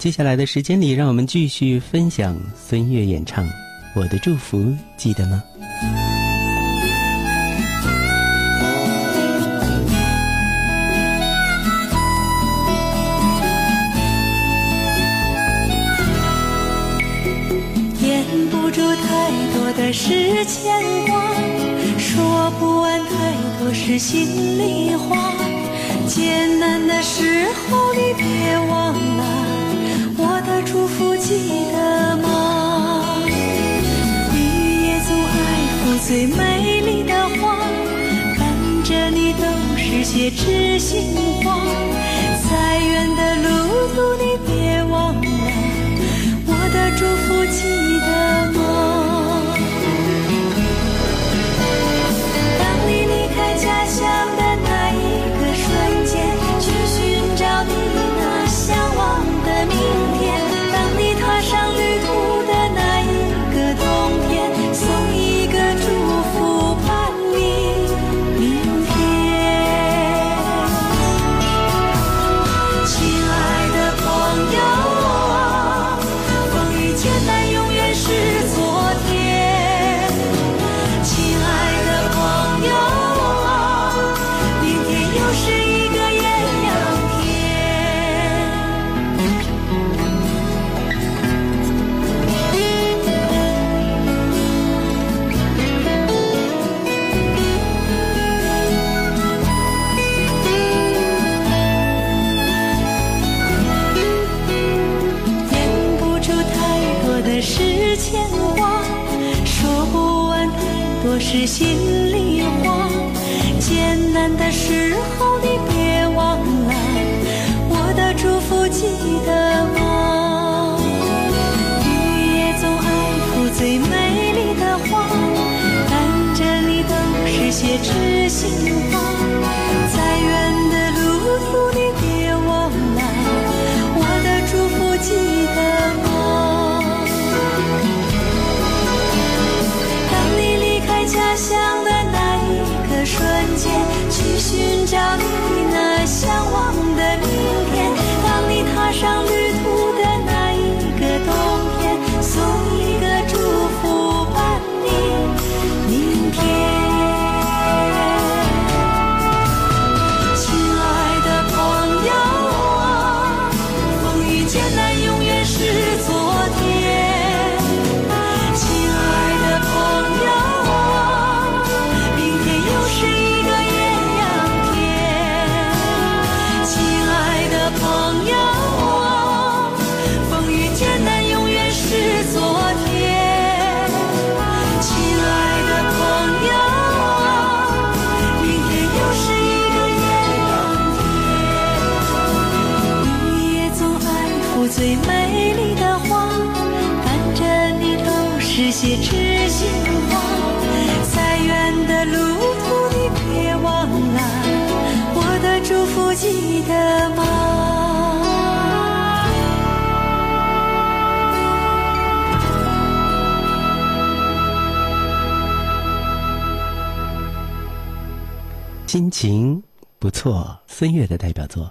接下来的时间里，让我们继续分享孙悦演唱《我的祝福》，记得吗？掩不住太多的是牵挂，说不完太多是心里话。艰难的时候你别忘了，的祝福记得吗？雨也总爱抚最美丽的花，伴着你都是些知心话。再远的路途你别忘了，我的祝福记最美丽的花，伴着你都是些知心话。再远的路途你别忘了，我的祝福记得吗？当你离开家乡的那一个瞬间，去寻找你最美丽的花，伴着你都是些知心话。再远的路途你别忘了，我的祝福记得吗？心情不错，孙悦的代表作。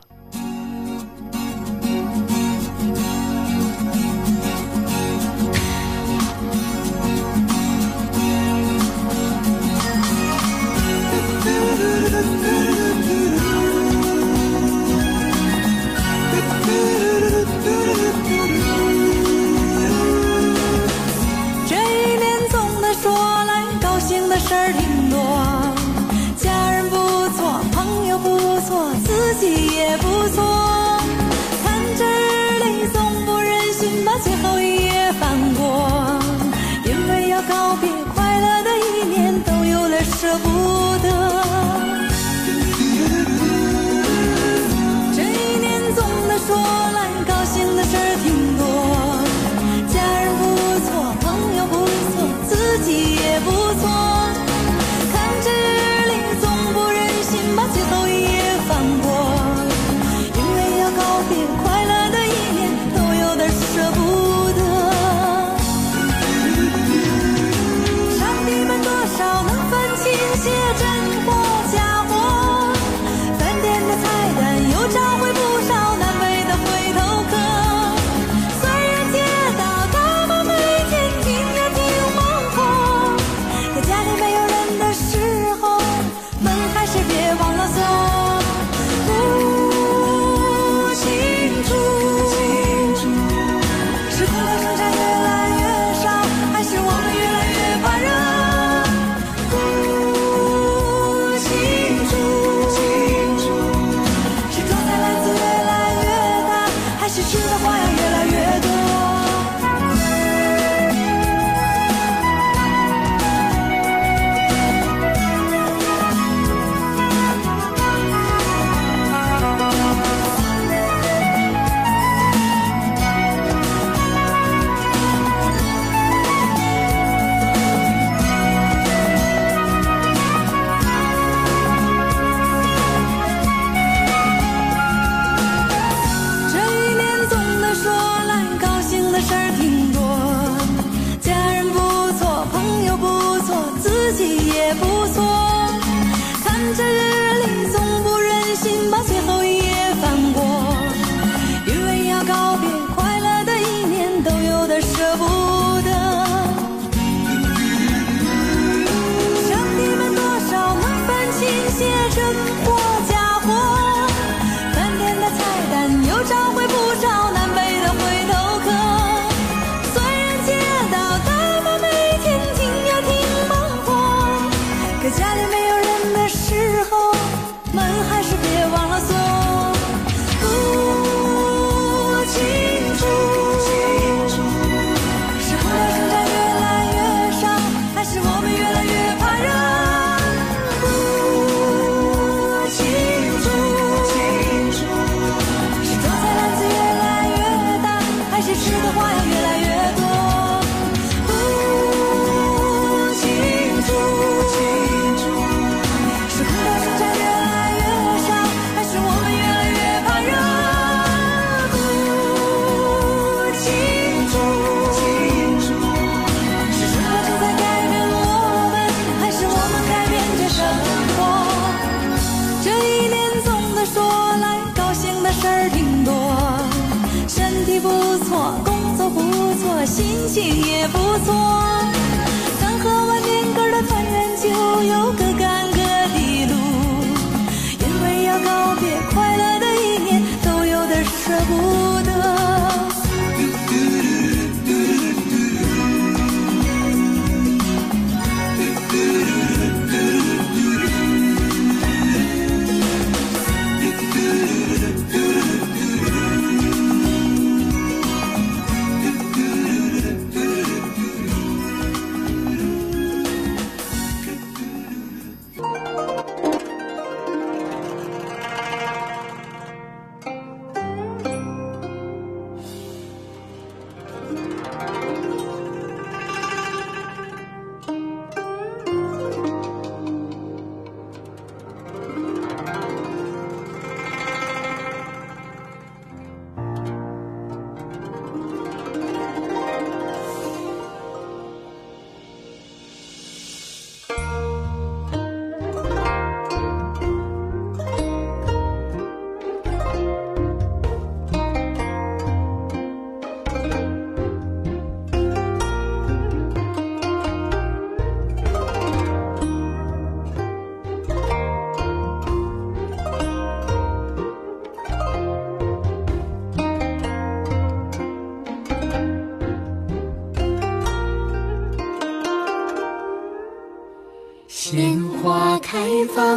也不做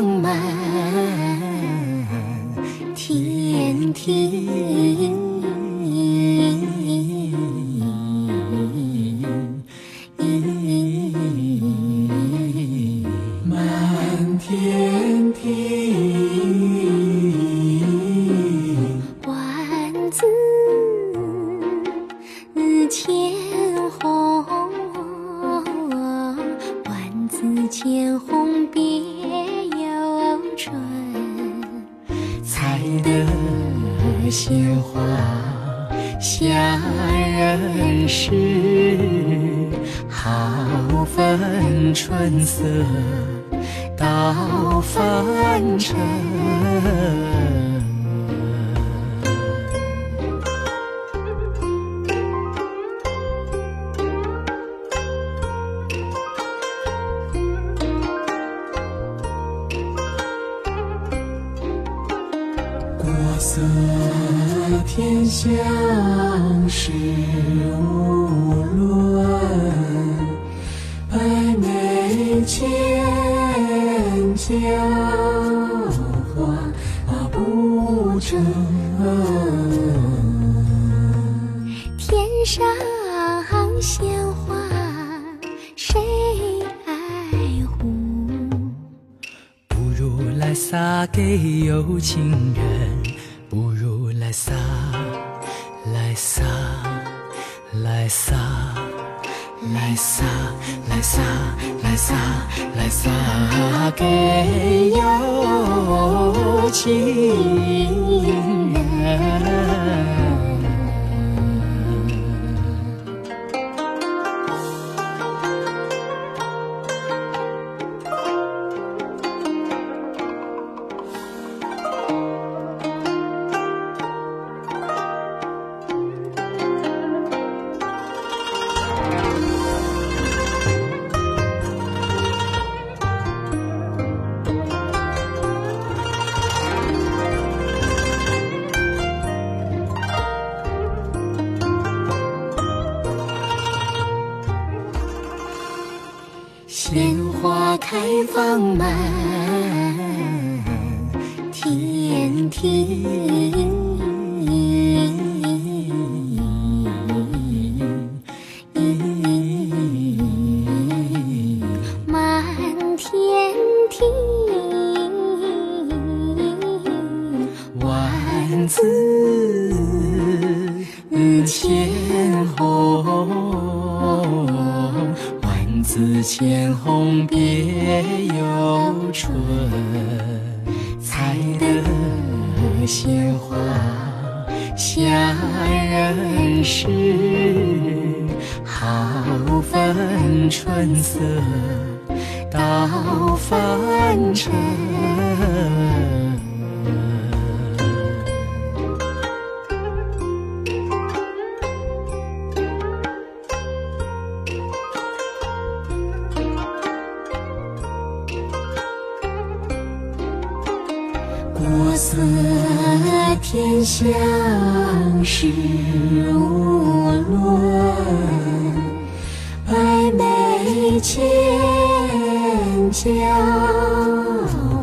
浪漫。日好分春色到凡尘国色。天香笑话不成天上鲜花谁爱护不如来撒给有情人不如来撒来撒来撒。来撒来撒来撒来撒给有情人鲜花开放满天庭鲜花下人世，好分春色到凡尘。天香事无论，百媚千娇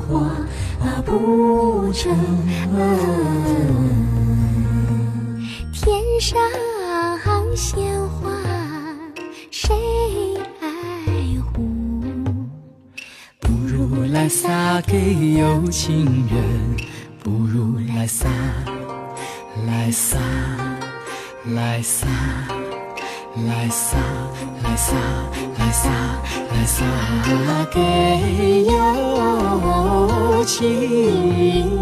花不争。天上鲜花谁爱护？不如来撒给有情人，不如来撒，来撒，来撒，来撒，来撒，来撒，来撒给有情